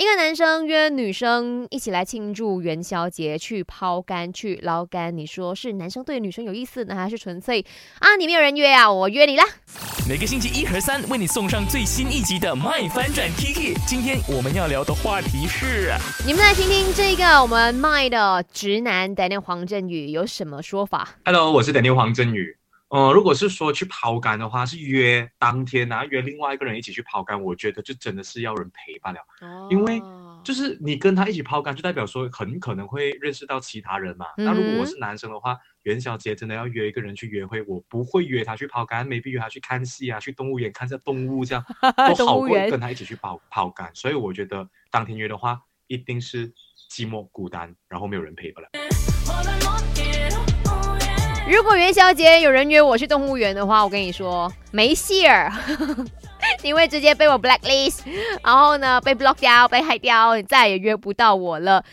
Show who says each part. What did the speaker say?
Speaker 1: 一个男生约女生一起来庆祝元宵节，去抛竿去捞竿，你说是男生对女生有意思呢，还是纯粹啊？你没有人约啊，我约你啦。
Speaker 2: 每个星期一和三为你送上最新一集的《麦翻转 Kiki》。今天我们要聊的话题是，
Speaker 1: 你们来听听这个我们麦的直男 Daniel 黄振宇有什么说法。
Speaker 3: Hello，我是 Daniel 黄振宇。呃，如果是说去抛竿的话，是约当天然后约另外一个人一起去抛竿，我觉得就真的是要人陪伴了。因为就是你跟他一起抛竿，就代表说很可能会认识到其他人嘛。那如果我是男生的话，元宵节真的要约一个人去约会，我不会约他去抛竿，maybe 约他去看戏啊，去动物园看下动物这样，都好过跟他一起去抛抛竿。所以我觉得当天约的话，一定是寂寞孤单，然后没有人陪伴了。
Speaker 1: 如果元宵节有人约我去动物园的话，我跟你说没戏儿，你会直接被我 blacklist，然后呢被 block 掉、被害掉，你再也约不到我了。